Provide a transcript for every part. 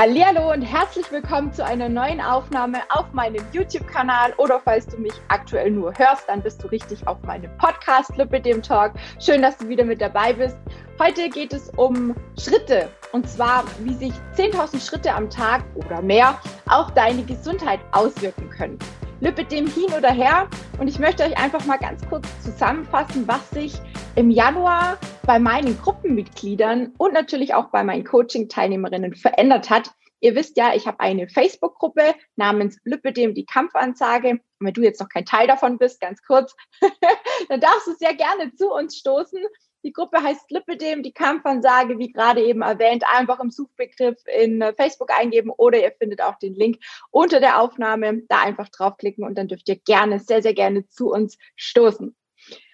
Hallo und herzlich willkommen zu einer neuen Aufnahme auf meinem YouTube-Kanal oder falls du mich aktuell nur hörst, dann bist du richtig auf meinem Podcast Lippe dem Talk. Schön, dass du wieder mit dabei bist. Heute geht es um Schritte und zwar, wie sich 10.000 Schritte am Tag oder mehr auf deine Gesundheit auswirken können. Lüppet dem hin oder her und ich möchte euch einfach mal ganz kurz zusammenfassen, was sich im Januar bei meinen Gruppenmitgliedern und natürlich auch bei meinen Coaching-Teilnehmerinnen verändert hat. Ihr wisst ja, ich habe eine Facebook-Gruppe namens Lüppedem die Kampfansage. Und wenn du jetzt noch kein Teil davon bist, ganz kurz, dann darfst du sehr gerne zu uns stoßen. Die Gruppe heißt Lüppedem, die Kampfansage, wie gerade eben erwähnt, einfach im Suchbegriff in Facebook eingeben oder ihr findet auch den Link unter der Aufnahme. Da einfach draufklicken und dann dürft ihr gerne, sehr, sehr gerne zu uns stoßen.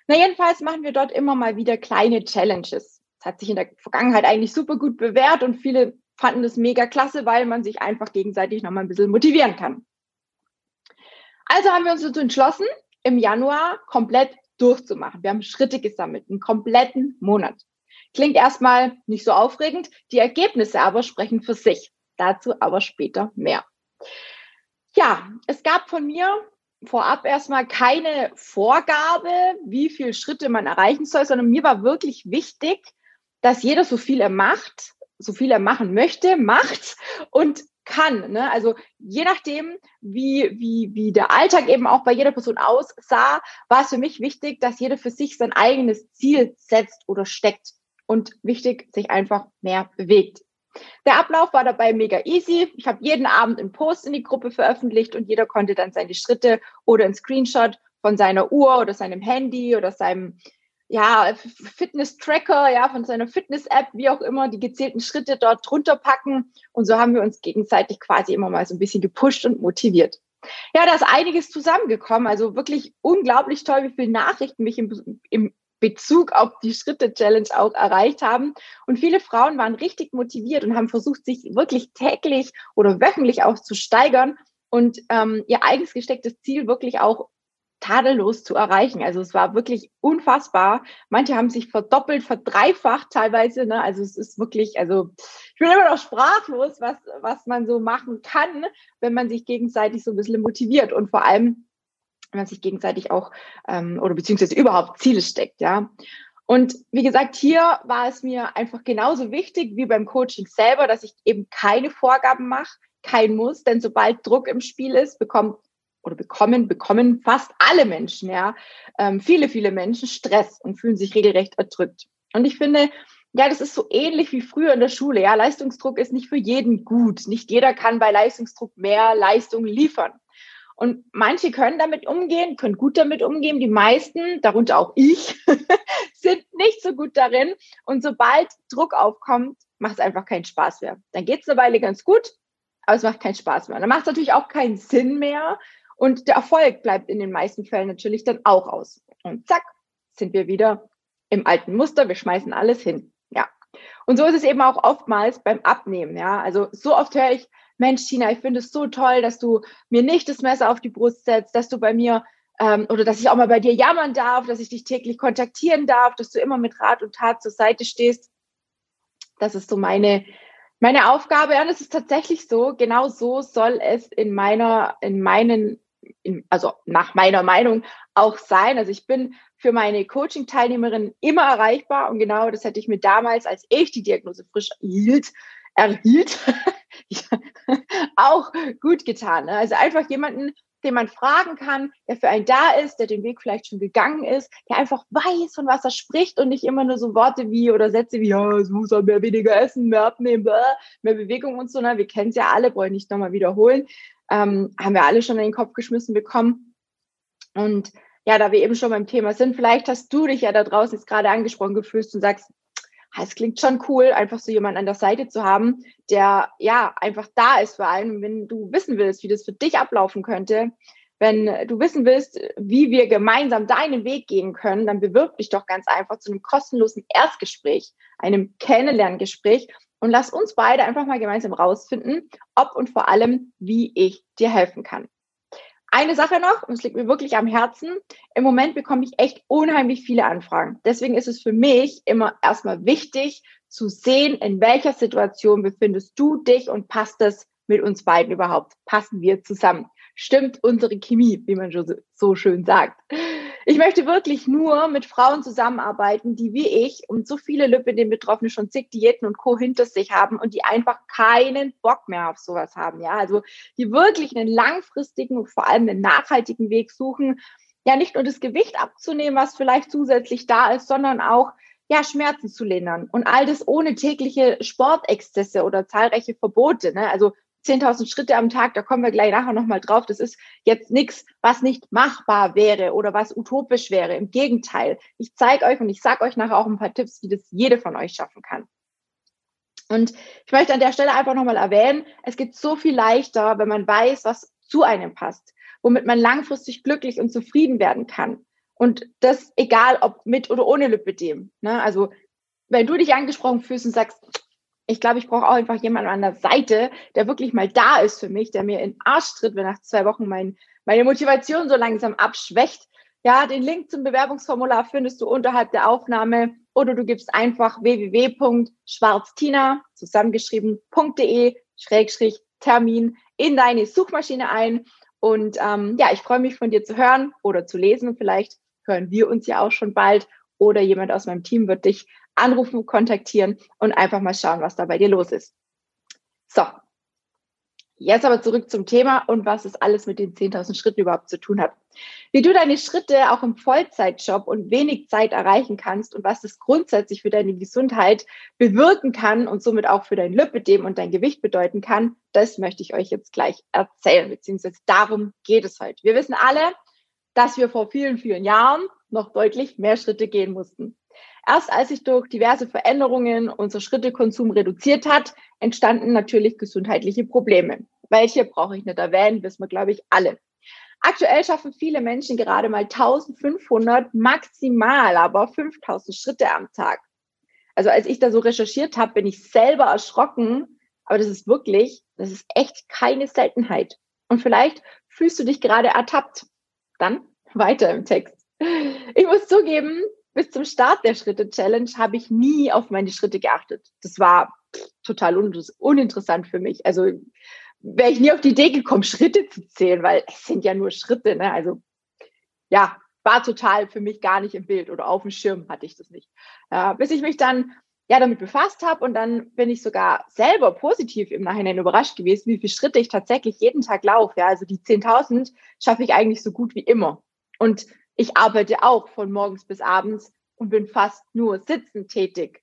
Na, jedenfalls machen wir dort immer mal wieder kleine Challenges. Das hat sich in der Vergangenheit eigentlich super gut bewährt und viele fanden das mega klasse, weil man sich einfach gegenseitig nochmal ein bisschen motivieren kann. Also haben wir uns dazu entschlossen, im Januar komplett durchzumachen. Wir haben Schritte gesammelt, einen kompletten Monat. Klingt erstmal nicht so aufregend, die Ergebnisse aber sprechen für sich. Dazu aber später mehr. Ja, es gab von mir vorab erstmal keine Vorgabe, wie viele Schritte man erreichen soll, sondern mir war wirklich wichtig, dass jeder so viel er macht, so viel er machen möchte, macht und kann. Ne? Also je nachdem, wie, wie, wie der Alltag eben auch bei jeder Person aussah, war es für mich wichtig, dass jeder für sich sein eigenes Ziel setzt oder steckt und wichtig, sich einfach mehr bewegt. Der Ablauf war dabei mega easy. Ich habe jeden Abend einen Post in die Gruppe veröffentlicht und jeder konnte dann seine Schritte oder einen Screenshot von seiner Uhr oder seinem Handy oder seinem ja, Fitness-Tracker, ja, von seiner Fitness-App, wie auch immer, die gezählten Schritte dort drunter packen. Und so haben wir uns gegenseitig quasi immer mal so ein bisschen gepusht und motiviert. Ja, da ist einiges zusammengekommen. Also wirklich unglaublich toll, wie viele Nachrichten mich im, im Bezug auf die Schritte-Challenge auch erreicht haben. Und viele Frauen waren richtig motiviert und haben versucht, sich wirklich täglich oder wöchentlich auch zu steigern und ähm, ihr eigens gestecktes Ziel wirklich auch tadellos zu erreichen. Also es war wirklich unfassbar. Manche haben sich verdoppelt, verdreifacht teilweise. Ne? Also es ist wirklich, also ich bin immer noch sprachlos, was, was man so machen kann, wenn man sich gegenseitig so ein bisschen motiviert. Und vor allem, wenn man sich gegenseitig auch ähm, oder beziehungsweise überhaupt Ziele steckt, ja. Und wie gesagt, hier war es mir einfach genauso wichtig wie beim Coaching selber, dass ich eben keine Vorgaben mache, kein Muss, denn sobald Druck im Spiel ist, bekommt oder bekommen, bekommen fast alle Menschen, ja, ähm, viele, viele Menschen Stress und fühlen sich regelrecht erdrückt. Und ich finde, ja, das ist so ähnlich wie früher in der Schule. Ja, Leistungsdruck ist nicht für jeden gut. Nicht jeder kann bei Leistungsdruck mehr Leistung liefern. Und manche können damit umgehen, können gut damit umgehen. Die meisten, darunter auch ich, sind nicht so gut darin. Und sobald Druck aufkommt, macht es einfach keinen Spaß mehr. Dann geht es eine Weile ganz gut, aber es macht keinen Spaß mehr. Dann macht es natürlich auch keinen Sinn mehr. Und der Erfolg bleibt in den meisten Fällen natürlich dann auch aus. Und zack, sind wir wieder im alten Muster. Wir schmeißen alles hin. Ja. Und so ist es eben auch oftmals beim Abnehmen. Ja. Also so oft höre ich, Mensch, Tina, ich finde es so toll, dass du mir nicht das Messer auf die Brust setzt, dass du bei mir ähm, oder dass ich auch mal bei dir jammern darf, dass ich dich täglich kontaktieren darf, dass du immer mit Rat und Tat zur Seite stehst. Das ist so meine, meine Aufgabe. Und es ist tatsächlich so, genau so soll es in meiner, in meinen, in, also nach meiner Meinung auch sein. Also ich bin für meine Coaching-Teilnehmerinnen immer erreichbar und genau das hätte ich mir damals, als ich die Diagnose frisch erhielt, erhielt, auch gut getan. Ne? Also einfach jemanden, den man fragen kann, der für einen da ist, der den Weg vielleicht schon gegangen ist, der einfach weiß, von was er spricht und nicht immer nur so Worte wie oder Sätze wie, ja, es muss halt mehr weniger essen, mehr abnehmen, mehr Bewegung und so. Ne? Wir kennen es ja alle, brauche ich nicht nochmal wiederholen. Ähm, haben wir alle schon in den Kopf geschmissen bekommen. Und ja, da wir eben schon beim Thema sind, vielleicht hast du dich ja da draußen jetzt gerade angesprochen gefühlt und sagst, es klingt schon cool, einfach so jemanden an der Seite zu haben, der ja einfach da ist vor allem, wenn du wissen willst, wie das für dich ablaufen könnte. Wenn du wissen willst, wie wir gemeinsam deinen Weg gehen können, dann bewirb dich doch ganz einfach zu einem kostenlosen Erstgespräch, einem Kennenlerngespräch und lass uns beide einfach mal gemeinsam rausfinden, ob und vor allem, wie ich dir helfen kann. Eine Sache noch, und es liegt mir wirklich am Herzen. Im Moment bekomme ich echt unheimlich viele Anfragen. Deswegen ist es für mich immer erstmal wichtig zu sehen, in welcher Situation befindest du dich und passt das mit uns beiden überhaupt? Passen wir zusammen? Stimmt unsere Chemie, wie man so schön sagt? Ich möchte wirklich nur mit Frauen zusammenarbeiten, die wie ich und so viele Lipidem-Betroffene schon zig Diäten und Co. hinter sich haben und die einfach keinen Bock mehr auf sowas haben. Ja, also die wirklich einen langfristigen und vor allem einen nachhaltigen Weg suchen, ja nicht nur das Gewicht abzunehmen, was vielleicht zusätzlich da ist, sondern auch ja, Schmerzen zu lindern. Und all das ohne tägliche Sportexzesse oder zahlreiche Verbote. Ne? Also 10.000 Schritte am Tag, da kommen wir gleich nachher nochmal drauf. Das ist jetzt nichts, was nicht machbar wäre oder was utopisch wäre. Im Gegenteil, ich zeige euch und ich sage euch nachher auch ein paar Tipps, wie das jede von euch schaffen kann. Und ich möchte an der Stelle einfach nochmal erwähnen, es geht so viel leichter, wenn man weiß, was zu einem passt, womit man langfristig glücklich und zufrieden werden kann. Und das egal, ob mit oder ohne Lipidem. Ne? Also wenn du dich angesprochen fühlst und sagst, ich glaube, ich brauche auch einfach jemanden an der Seite, der wirklich mal da ist für mich, der mir in den Arsch tritt, wenn nach zwei Wochen mein, meine Motivation so langsam abschwächt. Ja, den Link zum Bewerbungsformular findest du unterhalb der Aufnahme oder du gibst einfach www.schwarztina zusammengeschrieben.de Schrägstrich Termin in deine Suchmaschine ein. Und ähm, ja, ich freue mich von dir zu hören oder zu lesen. Vielleicht hören wir uns ja auch schon bald oder jemand aus meinem Team wird dich anrufen, kontaktieren und einfach mal schauen, was da bei dir los ist. So, jetzt aber zurück zum Thema und was es alles mit den 10.000 Schritten überhaupt zu tun hat. Wie du deine Schritte auch im Vollzeitjob und wenig Zeit erreichen kannst und was das grundsätzlich für deine Gesundheit bewirken kann und somit auch für dein Lipidem und dein Gewicht bedeuten kann, das möchte ich euch jetzt gleich erzählen, beziehungsweise darum geht es heute. Wir wissen alle, dass wir vor vielen, vielen Jahren noch deutlich mehr Schritte gehen mussten. Erst als sich durch diverse Veränderungen unser Schrittekonsum reduziert hat, entstanden natürlich gesundheitliche Probleme. Welche brauche ich nicht erwähnen, wissen wir, glaube ich, alle. Aktuell schaffen viele Menschen gerade mal 1500, maximal aber 5000 Schritte am Tag. Also als ich da so recherchiert habe, bin ich selber erschrocken, aber das ist wirklich, das ist echt keine Seltenheit. Und vielleicht fühlst du dich gerade ertappt. Dann weiter im Text. Ich muss zugeben, bis zum Start der Schritte-Challenge habe ich nie auf meine Schritte geachtet. Das war total uninteressant für mich. Also wäre ich nie auf die Idee gekommen, Schritte zu zählen, weil es sind ja nur Schritte. Ne? Also ja, war total für mich gar nicht im Bild oder auf dem Schirm hatte ich das nicht. Äh, bis ich mich dann ja damit befasst habe und dann bin ich sogar selber positiv im Nachhinein überrascht gewesen, wie viele Schritte ich tatsächlich jeden Tag laufe. Ja, also die 10.000 schaffe ich eigentlich so gut wie immer. Und ich arbeite auch von morgens bis abends und bin fast nur sitzend tätig.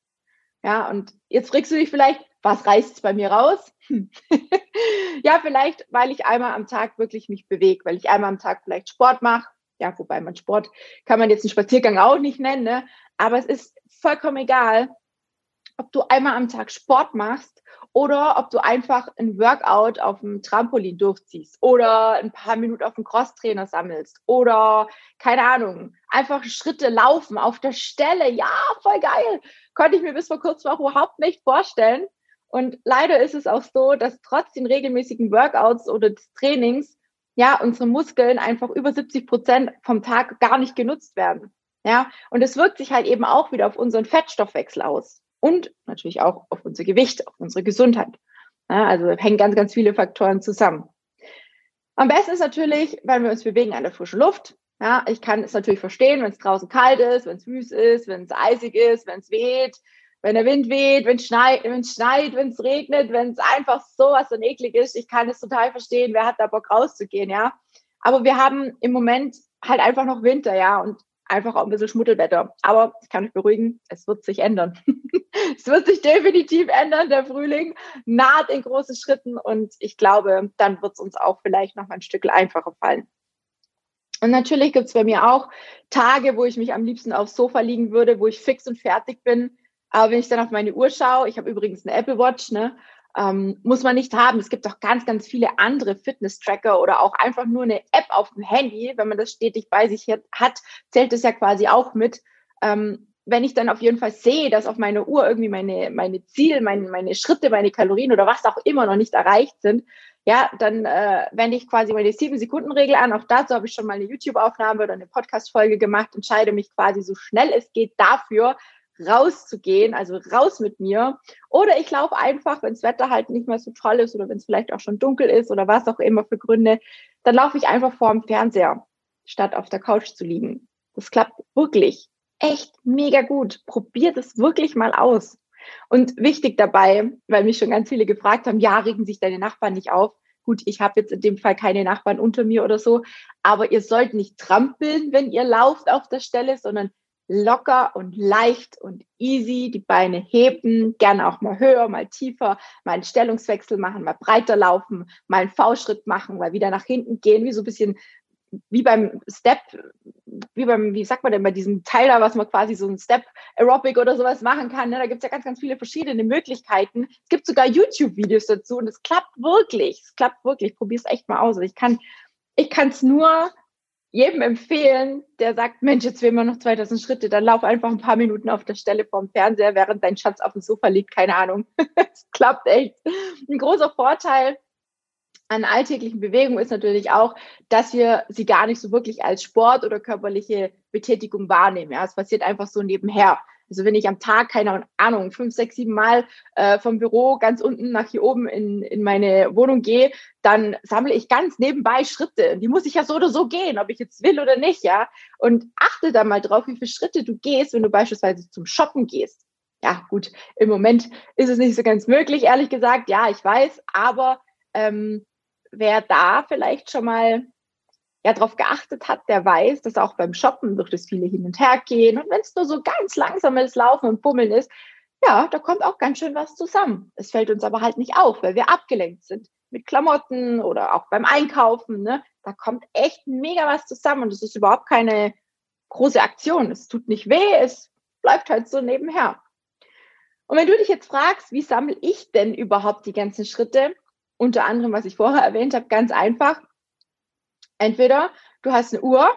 Ja, und jetzt fragst du dich vielleicht, was reißt bei mir raus? ja, vielleicht, weil ich einmal am Tag wirklich mich bewege, weil ich einmal am Tag vielleicht Sport mache. Ja, wobei man Sport kann man jetzt einen Spaziergang auch nicht nennen, ne? aber es ist vollkommen egal, ob du einmal am Tag Sport machst oder ob du einfach ein Workout auf dem Trampolin durchziehst oder ein paar Minuten auf dem Crosstrainer sammelst oder keine Ahnung, einfach Schritte laufen auf der Stelle. Ja, voll geil. Konnte ich mir bis vor kurzem auch überhaupt nicht vorstellen. Und leider ist es auch so, dass trotz den regelmäßigen Workouts oder des Trainings ja unsere Muskeln einfach über 70 Prozent vom Tag gar nicht genutzt werden. Ja, und es wirkt sich halt eben auch wieder auf unseren Fettstoffwechsel aus und natürlich auch auf unser Gewicht, auf unsere Gesundheit. Ja, also hängen ganz, ganz viele Faktoren zusammen. Am besten ist natürlich, wenn wir uns bewegen an der frischen Luft. Ja, ich kann es natürlich verstehen, wenn es draußen kalt ist, wenn es wüst ist, wenn es eisig ist, wenn es weht, wenn der Wind weht, wenn es schneit, wenn es schneit, wenn es regnet, wenn es einfach so eklig ist. Ich kann es total verstehen, wer hat da Bock rauszugehen, ja. Aber wir haben im Moment halt einfach noch Winter, ja. Und einfach auch ein bisschen Schmuddelwetter. Aber ich kann euch beruhigen, es wird sich ändern. es wird sich definitiv ändern. Der Frühling naht in großen Schritten und ich glaube, dann wird es uns auch vielleicht noch ein Stück einfacher fallen. Und natürlich gibt es bei mir auch Tage, wo ich mich am liebsten aufs Sofa liegen würde, wo ich fix und fertig bin. Aber wenn ich dann auf meine Uhr schaue, ich habe übrigens eine Apple Watch, ne, ähm, muss man nicht haben. Es gibt auch ganz, ganz viele andere Fitness-Tracker oder auch einfach nur eine App auf dem Handy. Wenn man das stetig bei sich hat, zählt es ja quasi auch mit. Ähm, wenn ich dann auf jeden Fall sehe, dass auf meiner Uhr irgendwie meine, meine Ziele, meine, meine Schritte, meine Kalorien oder was auch immer noch nicht erreicht sind, ja, dann äh, wende ich quasi meine 7-Sekunden-Regel an. Auch dazu habe ich schon mal eine YouTube-Aufnahme oder eine Podcast-Folge gemacht, entscheide mich quasi so schnell es geht dafür, rauszugehen, also raus mit mir. Oder ich laufe einfach, wenn das Wetter halt nicht mehr so toll ist oder wenn es vielleicht auch schon dunkel ist oder was auch immer für Gründe, dann laufe ich einfach vor dem Fernseher, statt auf der Couch zu liegen. Das klappt wirklich echt mega gut. Probiert es wirklich mal aus. Und wichtig dabei, weil mich schon ganz viele gefragt haben, ja, regen sich deine Nachbarn nicht auf? Gut, ich habe jetzt in dem Fall keine Nachbarn unter mir oder so, aber ihr sollt nicht trampeln, wenn ihr lauft auf der Stelle, sondern locker und leicht und easy die Beine heben, gerne auch mal höher, mal tiefer, mal einen Stellungswechsel machen, mal breiter laufen, mal einen V-Schritt machen, mal wieder nach hinten gehen, wie so ein bisschen wie beim Step, wie beim, wie sagt man denn bei diesem Teil da, was man quasi so ein Step Aerobic oder sowas machen kann. Ne? Da gibt es ja ganz, ganz viele verschiedene Möglichkeiten. Es gibt sogar YouTube-Videos dazu und es klappt wirklich. Es klappt wirklich. Probier es echt mal aus. Ich kann, ich kann es nur jedem empfehlen, der sagt, Mensch, jetzt will man noch 2000 Schritte, dann lauf einfach ein paar Minuten auf der Stelle vorm Fernseher, während dein Schatz auf dem Sofa liegt, keine Ahnung. Es klappt echt. Ein großer Vorteil an alltäglichen Bewegungen ist natürlich auch, dass wir sie gar nicht so wirklich als Sport oder körperliche Betätigung wahrnehmen. Ja, es passiert einfach so nebenher. Also wenn ich am Tag, keine Ahnung, fünf, sechs, sieben Mal äh, vom Büro ganz unten nach hier oben in, in meine Wohnung gehe, dann sammle ich ganz nebenbei Schritte. Die muss ich ja so oder so gehen, ob ich jetzt will oder nicht, ja. Und achte da mal drauf, wie viele Schritte du gehst, wenn du beispielsweise zum Shoppen gehst. Ja, gut, im Moment ist es nicht so ganz möglich, ehrlich gesagt. Ja, ich weiß, aber ähm, wer da vielleicht schon mal ja darauf geachtet hat, der weiß, dass auch beim Shoppen durch das viele hin und her gehen und wenn es nur so ganz langsames Laufen und Bummeln ist, ja, da kommt auch ganz schön was zusammen. Es fällt uns aber halt nicht auf, weil wir abgelenkt sind mit Klamotten oder auch beim Einkaufen. Ne? Da kommt echt mega was zusammen und es ist überhaupt keine große Aktion. Es tut nicht weh, es bleibt halt so nebenher. Und wenn du dich jetzt fragst, wie sammle ich denn überhaupt die ganzen Schritte? Unter anderem, was ich vorher erwähnt habe, ganz einfach. Entweder du hast eine Uhr,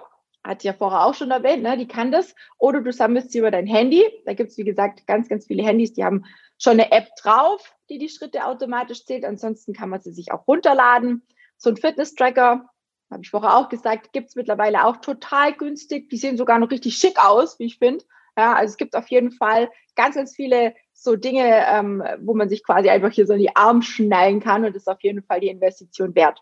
hat ja vorher auch schon erwähnt, ne, die kann das, oder du sammelst sie über dein Handy. Da gibt es, wie gesagt, ganz, ganz viele Handys, die haben schon eine App drauf, die die Schritte automatisch zählt. Ansonsten kann man sie sich auch runterladen. So ein Fitness-Tracker, habe ich vorher auch gesagt, gibt es mittlerweile auch total günstig. Die sehen sogar noch richtig schick aus, wie ich finde. Ja, also es gibt auf jeden Fall ganz, ganz viele so Dinge, ähm, wo man sich quasi einfach hier so in die Arme schnallen kann und ist auf jeden Fall die Investition wert.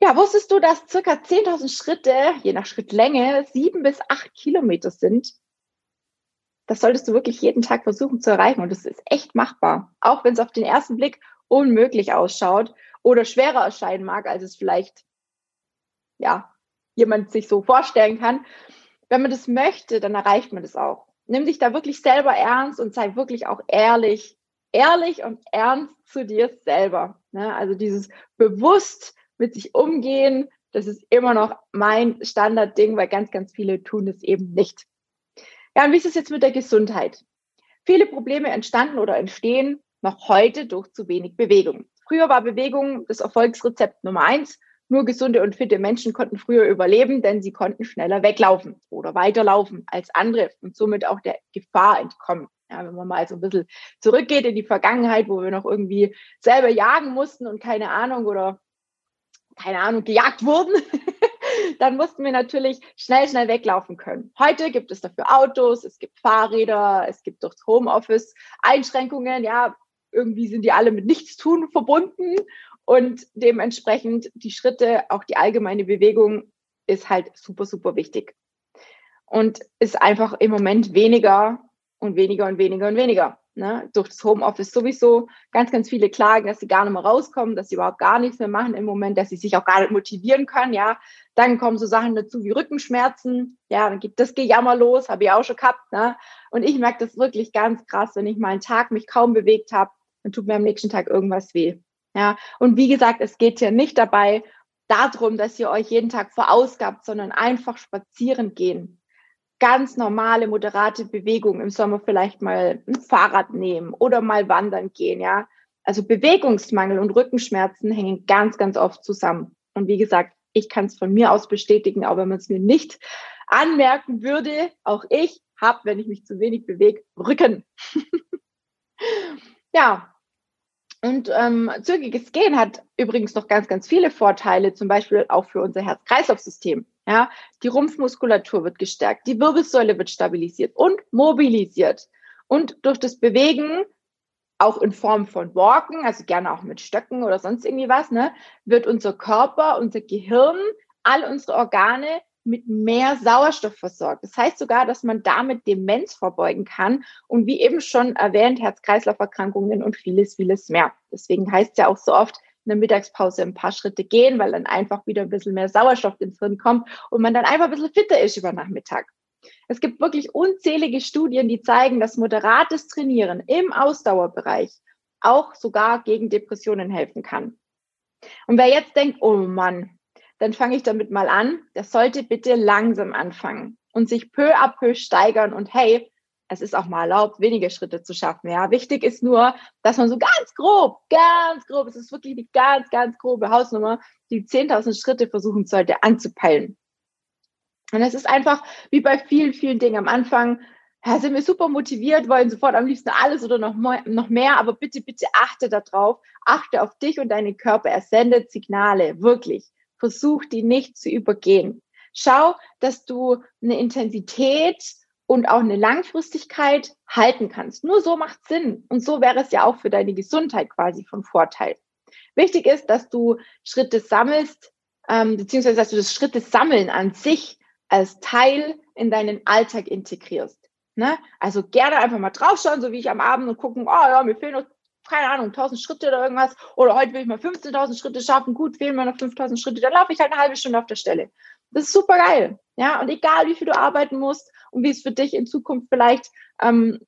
Ja, wusstest du, dass circa 10.000 Schritte, je nach Schrittlänge, sieben bis acht Kilometer sind? Das solltest du wirklich jeden Tag versuchen zu erreichen und das ist echt machbar. Auch wenn es auf den ersten Blick unmöglich ausschaut oder schwerer erscheinen mag, als es vielleicht, ja, jemand sich so vorstellen kann. Wenn man das möchte, dann erreicht man das auch. Nimm dich da wirklich selber ernst und sei wirklich auch ehrlich, ehrlich und ernst zu dir selber. Ne? Also dieses bewusst mit sich umgehen, das ist immer noch mein Standardding, weil ganz, ganz viele tun es eben nicht. Ja, und wie ist es jetzt mit der Gesundheit? Viele Probleme entstanden oder entstehen noch heute durch zu wenig Bewegung. Früher war Bewegung das Erfolgsrezept Nummer eins. Nur gesunde und fitte Menschen konnten früher überleben, denn sie konnten schneller weglaufen oder weiterlaufen als andere und somit auch der Gefahr entkommen. Ja, wenn man mal so ein bisschen zurückgeht in die Vergangenheit, wo wir noch irgendwie selber jagen mussten und keine Ahnung oder keine Ahnung, gejagt wurden, dann mussten wir natürlich schnell, schnell weglaufen können. Heute gibt es dafür Autos, es gibt Fahrräder, es gibt durchs Homeoffice Einschränkungen. Ja, irgendwie sind die alle mit Nichtstun verbunden und dementsprechend die Schritte, auch die allgemeine Bewegung ist halt super, super wichtig. Und ist einfach im Moment weniger und weniger und weniger und weniger. Ne? Durch das Homeoffice sowieso ganz, ganz viele klagen, dass sie gar nicht mehr rauskommen, dass sie überhaupt gar nichts mehr machen im Moment, dass sie sich auch gar nicht motivieren können. Ja, dann kommen so Sachen dazu wie Rückenschmerzen. Ja, dann gibt das Gejammer los, habe ich auch schon gehabt. Ne? Und ich merke das wirklich ganz krass, wenn ich mal einen Tag mich kaum bewegt habe, dann tut mir am nächsten Tag irgendwas weh. Ja, und wie gesagt, es geht hier nicht dabei darum, dass ihr euch jeden Tag verausgabt, sondern einfach spazieren gehen ganz normale, moderate Bewegung im Sommer vielleicht mal ein Fahrrad nehmen oder mal wandern gehen, ja. Also Bewegungsmangel und Rückenschmerzen hängen ganz, ganz oft zusammen. Und wie gesagt, ich kann es von mir aus bestätigen, auch wenn man es mir nicht anmerken würde. Auch ich habe, wenn ich mich zu wenig bewege, Rücken. ja. Und ähm, zügiges Gehen hat übrigens noch ganz, ganz viele Vorteile, zum Beispiel auch für unser Herz-Kreislauf-System. Ja, die Rumpfmuskulatur wird gestärkt, die Wirbelsäule wird stabilisiert und mobilisiert. Und durch das Bewegen, auch in Form von Walken, also gerne auch mit Stöcken oder sonst irgendwie was, ne, wird unser Körper, unser Gehirn, all unsere Organe mit mehr Sauerstoff versorgt. Das heißt sogar, dass man damit Demenz vorbeugen kann und wie eben schon erwähnt, Herz-Kreislauf-Erkrankungen und vieles, vieles mehr. Deswegen heißt es ja auch so oft, in der Mittagspause ein paar Schritte gehen, weil dann einfach wieder ein bisschen mehr Sauerstoff ins Hirn kommt und man dann einfach ein bisschen fitter ist über Nachmittag. Es gibt wirklich unzählige Studien, die zeigen, dass moderates Trainieren im Ausdauerbereich auch sogar gegen Depressionen helfen kann. Und wer jetzt denkt, oh Mann, dann fange ich damit mal an. Das sollte bitte langsam anfangen und sich peu à peu steigern. Und hey, es ist auch mal erlaubt, weniger Schritte zu schaffen. Ja, wichtig ist nur, dass man so ganz grob, ganz grob, es ist wirklich die ganz, ganz grobe Hausnummer, die 10.000 Schritte versuchen sollte anzupeilen. Und es ist einfach wie bei vielen, vielen Dingen am Anfang, ja, sind wir super motiviert, wollen sofort am liebsten alles oder noch, noch mehr, aber bitte, bitte achte darauf, achte auf dich und deinen Körper. Er sendet Signale, wirklich. Versuch die nicht zu übergehen. Schau, dass du eine Intensität und auch eine Langfristigkeit halten kannst. Nur so macht Sinn. Und so wäre es ja auch für deine Gesundheit quasi von Vorteil. Wichtig ist, dass du Schritte sammelst, ähm, beziehungsweise dass du das Schritte sammeln an sich als Teil in deinen Alltag integrierst. Ne? Also gerne einfach mal draufschauen, so wie ich am Abend und gucken, oh ja, mir fehlen noch keine Ahnung, 1000 Schritte oder irgendwas, oder heute will ich mal 15.000 Schritte schaffen, gut, fehlen mir noch 5.000 Schritte, dann laufe ich halt eine halbe Stunde auf der Stelle. Das ist super geil. Ja, und egal, wie viel du arbeiten musst und wie es für dich in Zukunft vielleicht ähm,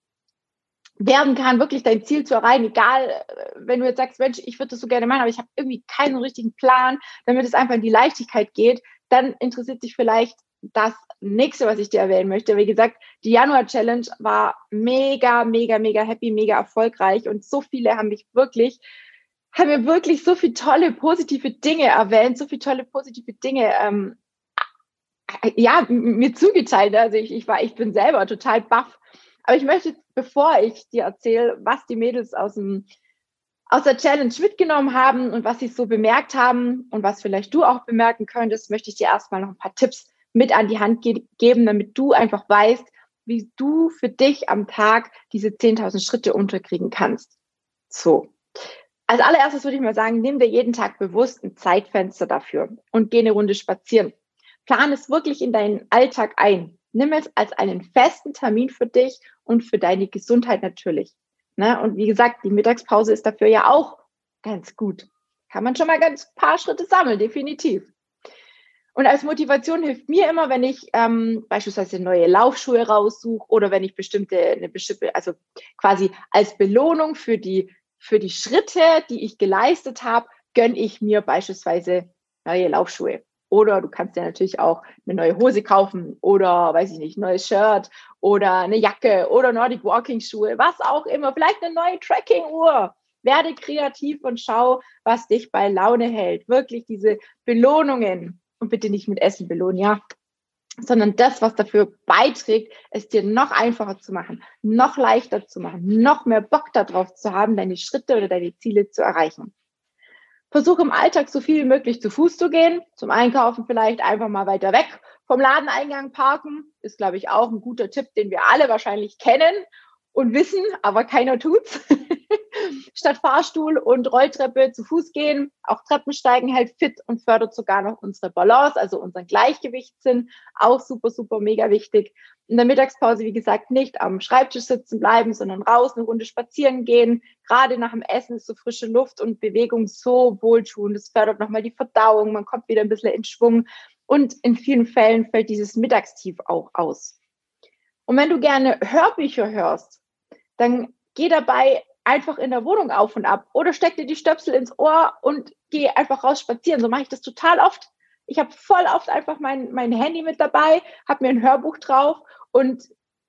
werden kann, wirklich dein Ziel zu erreichen, egal, äh, wenn du jetzt sagst, Mensch, ich würde das so gerne machen, aber ich habe irgendwie keinen richtigen Plan, damit es einfach in die Leichtigkeit geht, dann interessiert sich vielleicht das nächste, was ich dir erwähnen möchte. Wie gesagt, die Januar-Challenge war mega, mega, mega happy, mega erfolgreich und so viele haben mich wirklich, haben mir wirklich so viele tolle, positive Dinge erwähnt, so viele tolle, positive Dinge, ähm, ja, mir zugeteilt. Also ich, ich war, ich bin selber total baff. Aber ich möchte, bevor ich dir erzähle, was die Mädels aus dem aus der Challenge mitgenommen haben und was sie so bemerkt haben und was vielleicht du auch bemerken könntest, möchte ich dir erstmal noch ein paar Tipps mit an die Hand ge geben, damit du einfach weißt, wie du für dich am Tag diese 10.000 Schritte unterkriegen kannst. So. Als allererstes würde ich mal sagen, nimm dir jeden Tag bewusst ein Zeitfenster dafür und geh eine Runde spazieren. Plan es wirklich in deinen Alltag ein. Nimm es als einen festen Termin für dich und für deine Gesundheit natürlich. Ne? Und wie gesagt, die Mittagspause ist dafür ja auch ganz gut. Kann man schon mal ganz paar Schritte sammeln, definitiv. Und als Motivation hilft mir immer, wenn ich ähm, beispielsweise neue Laufschuhe raussuche oder wenn ich bestimmte, eine bestimmte, also quasi als Belohnung für die, für die Schritte, die ich geleistet habe, gönne ich mir beispielsweise neue Laufschuhe. Oder du kannst ja natürlich auch eine neue Hose kaufen oder, weiß ich nicht, neues Shirt oder eine Jacke oder Nordic Walking Schuhe, was auch immer. Vielleicht eine neue Tracking Uhr. Werde kreativ und schau, was dich bei Laune hält. Wirklich diese Belohnungen und bitte nicht mit Essen belohnen, ja, sondern das, was dafür beiträgt, es dir noch einfacher zu machen, noch leichter zu machen, noch mehr Bock darauf zu haben, deine Schritte oder deine Ziele zu erreichen. Versuche im Alltag so viel wie möglich zu Fuß zu gehen, zum Einkaufen vielleicht einfach mal weiter weg vom Ladeneingang parken, ist, glaube ich, auch ein guter Tipp, den wir alle wahrscheinlich kennen und wissen, aber keiner tut's. Statt Fahrstuhl und Rolltreppe zu Fuß gehen, auch Treppensteigen hält fit und fördert sogar noch unsere Balance, also unseren Gleichgewichtssinn, auch super, super mega wichtig. In der Mittagspause, wie gesagt, nicht am Schreibtisch sitzen bleiben, sondern raus, eine Runde spazieren gehen. Gerade nach dem Essen ist so frische Luft und Bewegung so wohltuend. Das fördert nochmal die Verdauung, man kommt wieder ein bisschen in Schwung. Und in vielen Fällen fällt dieses Mittagstief auch aus. Und wenn du gerne Hörbücher hörst, dann geh dabei einfach in der Wohnung auf und ab oder steck dir die Stöpsel ins Ohr und geh einfach raus spazieren. So mache ich das total oft. Ich habe voll oft einfach mein, mein Handy mit dabei, habe mir ein Hörbuch drauf und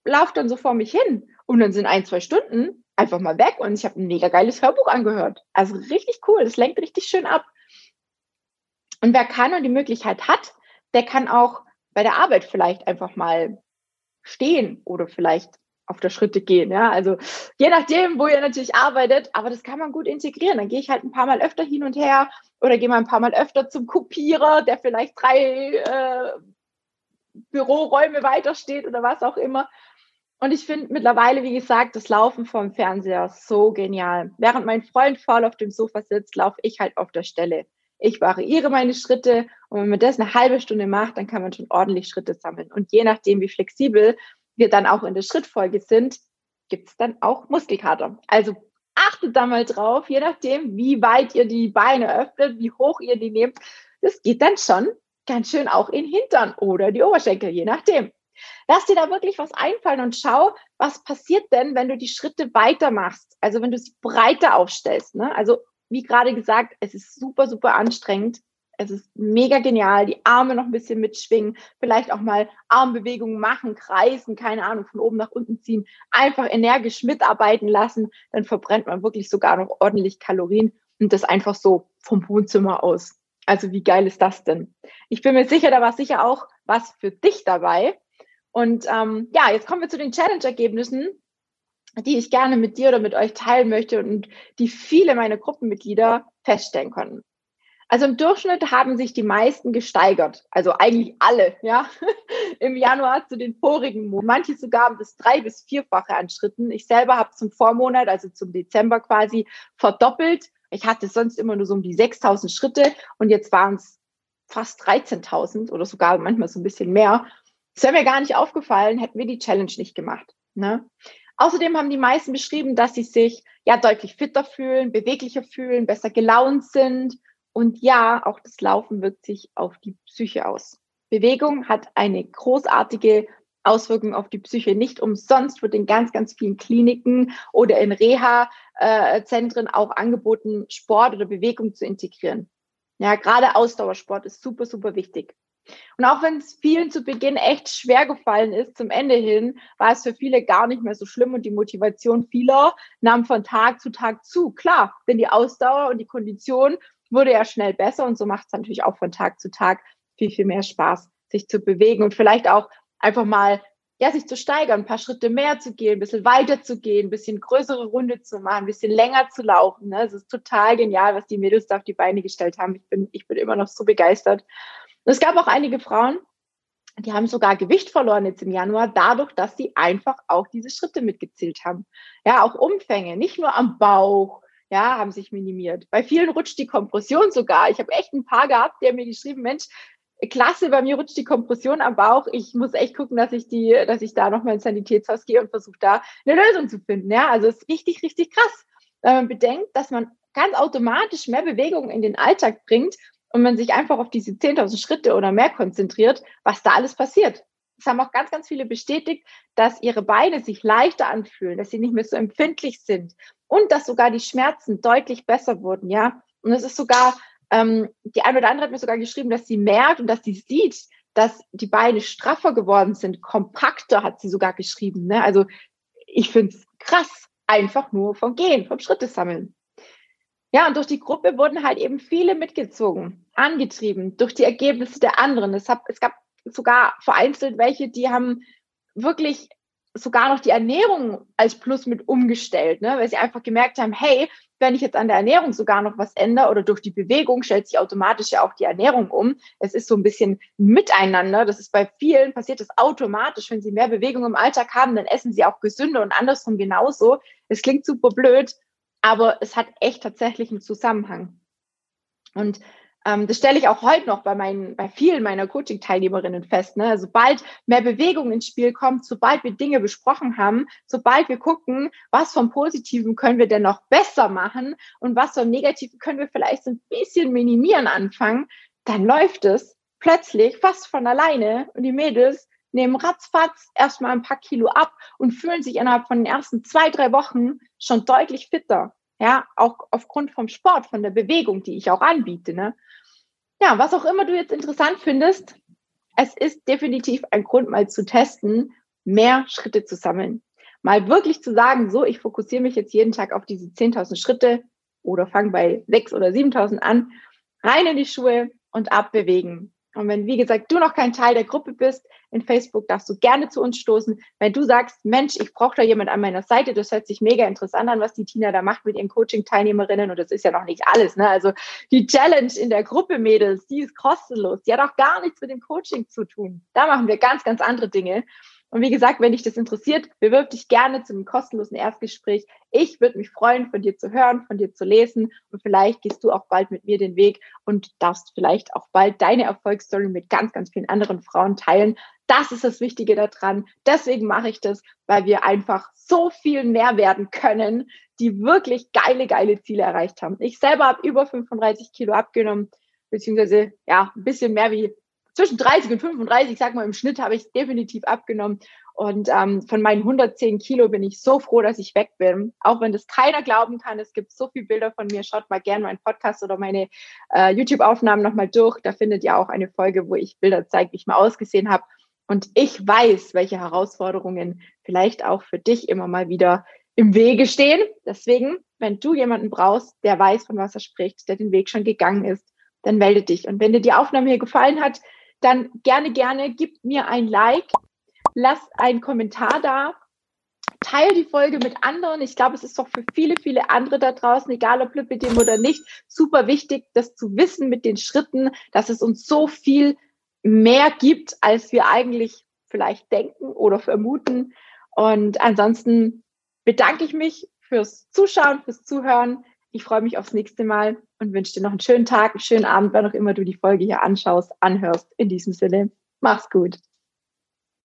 laufe dann so vor mich hin. Und dann sind ein, zwei Stunden einfach mal weg und ich habe ein mega geiles Hörbuch angehört. Also richtig cool, das lenkt richtig schön ab. Und wer kann und die Möglichkeit hat, der kann auch bei der Arbeit vielleicht einfach mal stehen oder vielleicht auf der Schritte gehen. Ja, also je nachdem, wo ihr natürlich arbeitet, aber das kann man gut integrieren. Dann gehe ich halt ein paar Mal öfter hin und her oder gehe mal ein paar Mal öfter zum Kopierer, der vielleicht drei äh, Büroräume weitersteht oder was auch immer. Und ich finde mittlerweile, wie gesagt, das Laufen vom Fernseher so genial. Während mein Freund faul auf dem Sofa sitzt, laufe ich halt auf der Stelle. Ich variiere meine Schritte und wenn man das eine halbe Stunde macht, dann kann man schon ordentlich Schritte sammeln. Und je nachdem, wie flexibel wir dann auch in der Schrittfolge sind, gibt es dann auch Muskelkater. Also achtet da mal drauf, je nachdem, wie weit ihr die Beine öffnet, wie hoch ihr die nehmt. Das geht dann schon ganz schön auch in Hintern oder die Oberschenkel, je nachdem. Lass dir da wirklich was einfallen und schau, was passiert denn, wenn du die Schritte weitermachst. Also wenn du sie breiter aufstellst. Ne? Also wie gerade gesagt, es ist super, super anstrengend. Es ist mega genial, die Arme noch ein bisschen mitschwingen, vielleicht auch mal Armbewegungen machen, kreisen, keine Ahnung, von oben nach unten ziehen, einfach energisch mitarbeiten lassen, dann verbrennt man wirklich sogar noch ordentlich Kalorien und das einfach so vom Wohnzimmer aus. Also wie geil ist das denn? Ich bin mir sicher, da war sicher auch was für dich dabei. Und ähm, ja, jetzt kommen wir zu den Challenge-Ergebnissen die ich gerne mit dir oder mit euch teilen möchte und die viele meiner Gruppenmitglieder feststellen konnten. Also im Durchschnitt haben sich die meisten gesteigert, also eigentlich alle, ja, im Januar zu den vorigen Monaten. Manche sogar bis drei bis vierfache an Schritten. Ich selber habe zum Vormonat, also zum Dezember quasi verdoppelt. Ich hatte sonst immer nur so um die 6000 Schritte und jetzt waren es fast 13.000 oder sogar manchmal so ein bisschen mehr. Das wäre mir gar nicht aufgefallen, hätten wir die Challenge nicht gemacht. Ne? Außerdem haben die meisten beschrieben, dass sie sich ja deutlich fitter fühlen, beweglicher fühlen, besser gelaunt sind. Und ja, auch das Laufen wirkt sich auf die Psyche aus. Bewegung hat eine großartige Auswirkung auf die Psyche. Nicht umsonst wird in ganz, ganz vielen Kliniken oder in Reha-Zentren auch angeboten, Sport oder Bewegung zu integrieren. Ja, gerade Ausdauersport ist super, super wichtig. Und auch wenn es vielen zu Beginn echt schwer gefallen ist, zum Ende hin, war es für viele gar nicht mehr so schlimm und die Motivation vieler nahm von Tag zu Tag zu. Klar, denn die Ausdauer und die Kondition wurde ja schnell besser und so macht es natürlich auch von Tag zu Tag viel, viel mehr Spaß, sich zu bewegen und vielleicht auch einfach mal ja, sich zu steigern, ein paar Schritte mehr zu gehen, ein bisschen weiter zu gehen, ein bisschen größere Runde zu machen, ein bisschen länger zu laufen. Ne? Es ist total genial, was die Mädels da auf die Beine gestellt haben. Ich bin, ich bin immer noch so begeistert. Und es gab auch einige Frauen, die haben sogar Gewicht verloren jetzt im Januar, dadurch, dass sie einfach auch diese Schritte mitgezählt haben. Ja, auch Umfänge, nicht nur am Bauch, ja, haben sich minimiert. Bei vielen rutscht die Kompression sogar. Ich habe echt ein paar gehabt, haben mir geschrieben, Mensch, klasse, bei mir rutscht die Kompression am Bauch. Ich muss echt gucken, dass ich die, dass ich da nochmal ins Sanitätshaus gehe und versuche da eine Lösung zu finden. Ja, also es ist richtig, richtig krass. Wenn man bedenkt, dass man ganz automatisch mehr Bewegung in den Alltag bringt und man sich einfach auf diese 10.000 Schritte oder mehr konzentriert, was da alles passiert. Es haben auch ganz, ganz viele bestätigt, dass ihre Beine sich leichter anfühlen, dass sie nicht mehr so empfindlich sind und dass sogar die Schmerzen deutlich besser wurden, ja. Und es ist sogar, ähm, die eine oder andere hat mir sogar geschrieben, dass sie merkt und dass sie sieht, dass die Beine straffer geworden sind, kompakter hat sie sogar geschrieben. Ne? Also ich finde es krass, einfach nur vom Gehen, vom Schritte sammeln. Ja, und durch die Gruppe wurden halt eben viele mitgezogen, angetrieben durch die Ergebnisse der anderen. Es, hab, es gab sogar vereinzelt welche, die haben wirklich sogar noch die Ernährung als Plus mit umgestellt, ne? weil sie einfach gemerkt haben, hey, wenn ich jetzt an der Ernährung sogar noch was ändere oder durch die Bewegung stellt sich automatisch ja auch die Ernährung um. Es ist so ein bisschen miteinander. Das ist bei vielen passiert das automatisch. Wenn sie mehr Bewegung im Alltag haben, dann essen sie auch gesünder und andersrum genauso. Es klingt super blöd, aber es hat echt tatsächlich einen Zusammenhang. Und ähm, das stelle ich auch heute noch bei meinen, bei vielen meiner Coaching-Teilnehmerinnen fest. Ne? Sobald mehr Bewegung ins Spiel kommt, sobald wir Dinge besprochen haben, sobald wir gucken, was vom Positiven können wir denn noch besser machen und was vom Negativen können wir vielleicht so ein bisschen minimieren anfangen, dann läuft es plötzlich fast von alleine und die Mädels nehmen ratzfatz erstmal ein paar Kilo ab und fühlen sich innerhalb von den ersten zwei, drei Wochen schon deutlich fitter. Ja, auch aufgrund vom Sport, von der Bewegung, die ich auch anbiete. Ne? Ja, was auch immer du jetzt interessant findest, es ist definitiv ein Grund, mal zu testen, mehr Schritte zu sammeln. Mal wirklich zu sagen, so, ich fokussiere mich jetzt jeden Tag auf diese 10.000 Schritte oder fange bei 6.000 oder 7.000 an, rein in die Schuhe und abbewegen. Und wenn, wie gesagt, du noch kein Teil der Gruppe bist in Facebook, darfst du gerne zu uns stoßen. Wenn du sagst, Mensch, ich brauche da jemand an meiner Seite, das hört sich mega interessant an, was die Tina da macht mit ihren Coaching-Teilnehmerinnen. Und das ist ja noch nicht alles. Ne? Also die Challenge in der Gruppe, Mädels, die ist kostenlos. Die hat auch gar nichts mit dem Coaching zu tun. Da machen wir ganz, ganz andere Dinge. Und wie gesagt, wenn dich das interessiert, bewirb dich gerne zu einem kostenlosen Erstgespräch. Ich würde mich freuen, von dir zu hören, von dir zu lesen. Und vielleicht gehst du auch bald mit mir den Weg und darfst vielleicht auch bald deine Erfolgsstory mit ganz, ganz vielen anderen Frauen teilen. Das ist das Wichtige daran. Deswegen mache ich das, weil wir einfach so viel mehr werden können, die wirklich geile, geile Ziele erreicht haben. Ich selber habe über 35 Kilo abgenommen, beziehungsweise ja, ein bisschen mehr wie zwischen 30 und 35, ich sag mal, im Schnitt habe ich definitiv abgenommen. Und ähm, von meinen 110 Kilo bin ich so froh, dass ich weg bin. Auch wenn das keiner glauben kann, es gibt so viele Bilder von mir. Schaut mal gerne meinen Podcast oder meine äh, YouTube-Aufnahmen nochmal durch. Da findet ihr auch eine Folge, wo ich Bilder zeige, wie ich mal ausgesehen habe. Und ich weiß, welche Herausforderungen vielleicht auch für dich immer mal wieder im Wege stehen. Deswegen, wenn du jemanden brauchst, der weiß, von was er spricht, der den Weg schon gegangen ist, dann melde dich. Und wenn dir die Aufnahme hier gefallen hat, dann gerne, gerne gib mir ein Like, lass einen Kommentar da, teile die Folge mit anderen. Ich glaube, es ist doch für viele, viele andere da draußen, egal ob Lipidem oder nicht, super wichtig, das zu wissen mit den Schritten, dass es uns so viel mehr gibt, als wir eigentlich vielleicht denken oder vermuten. Und ansonsten bedanke ich mich fürs Zuschauen, fürs Zuhören. Ich freue mich aufs nächste Mal und wünsche dir noch einen schönen Tag, einen schönen Abend, wann auch immer du die Folge hier anschaust, anhörst. In diesem Sinne, mach's gut.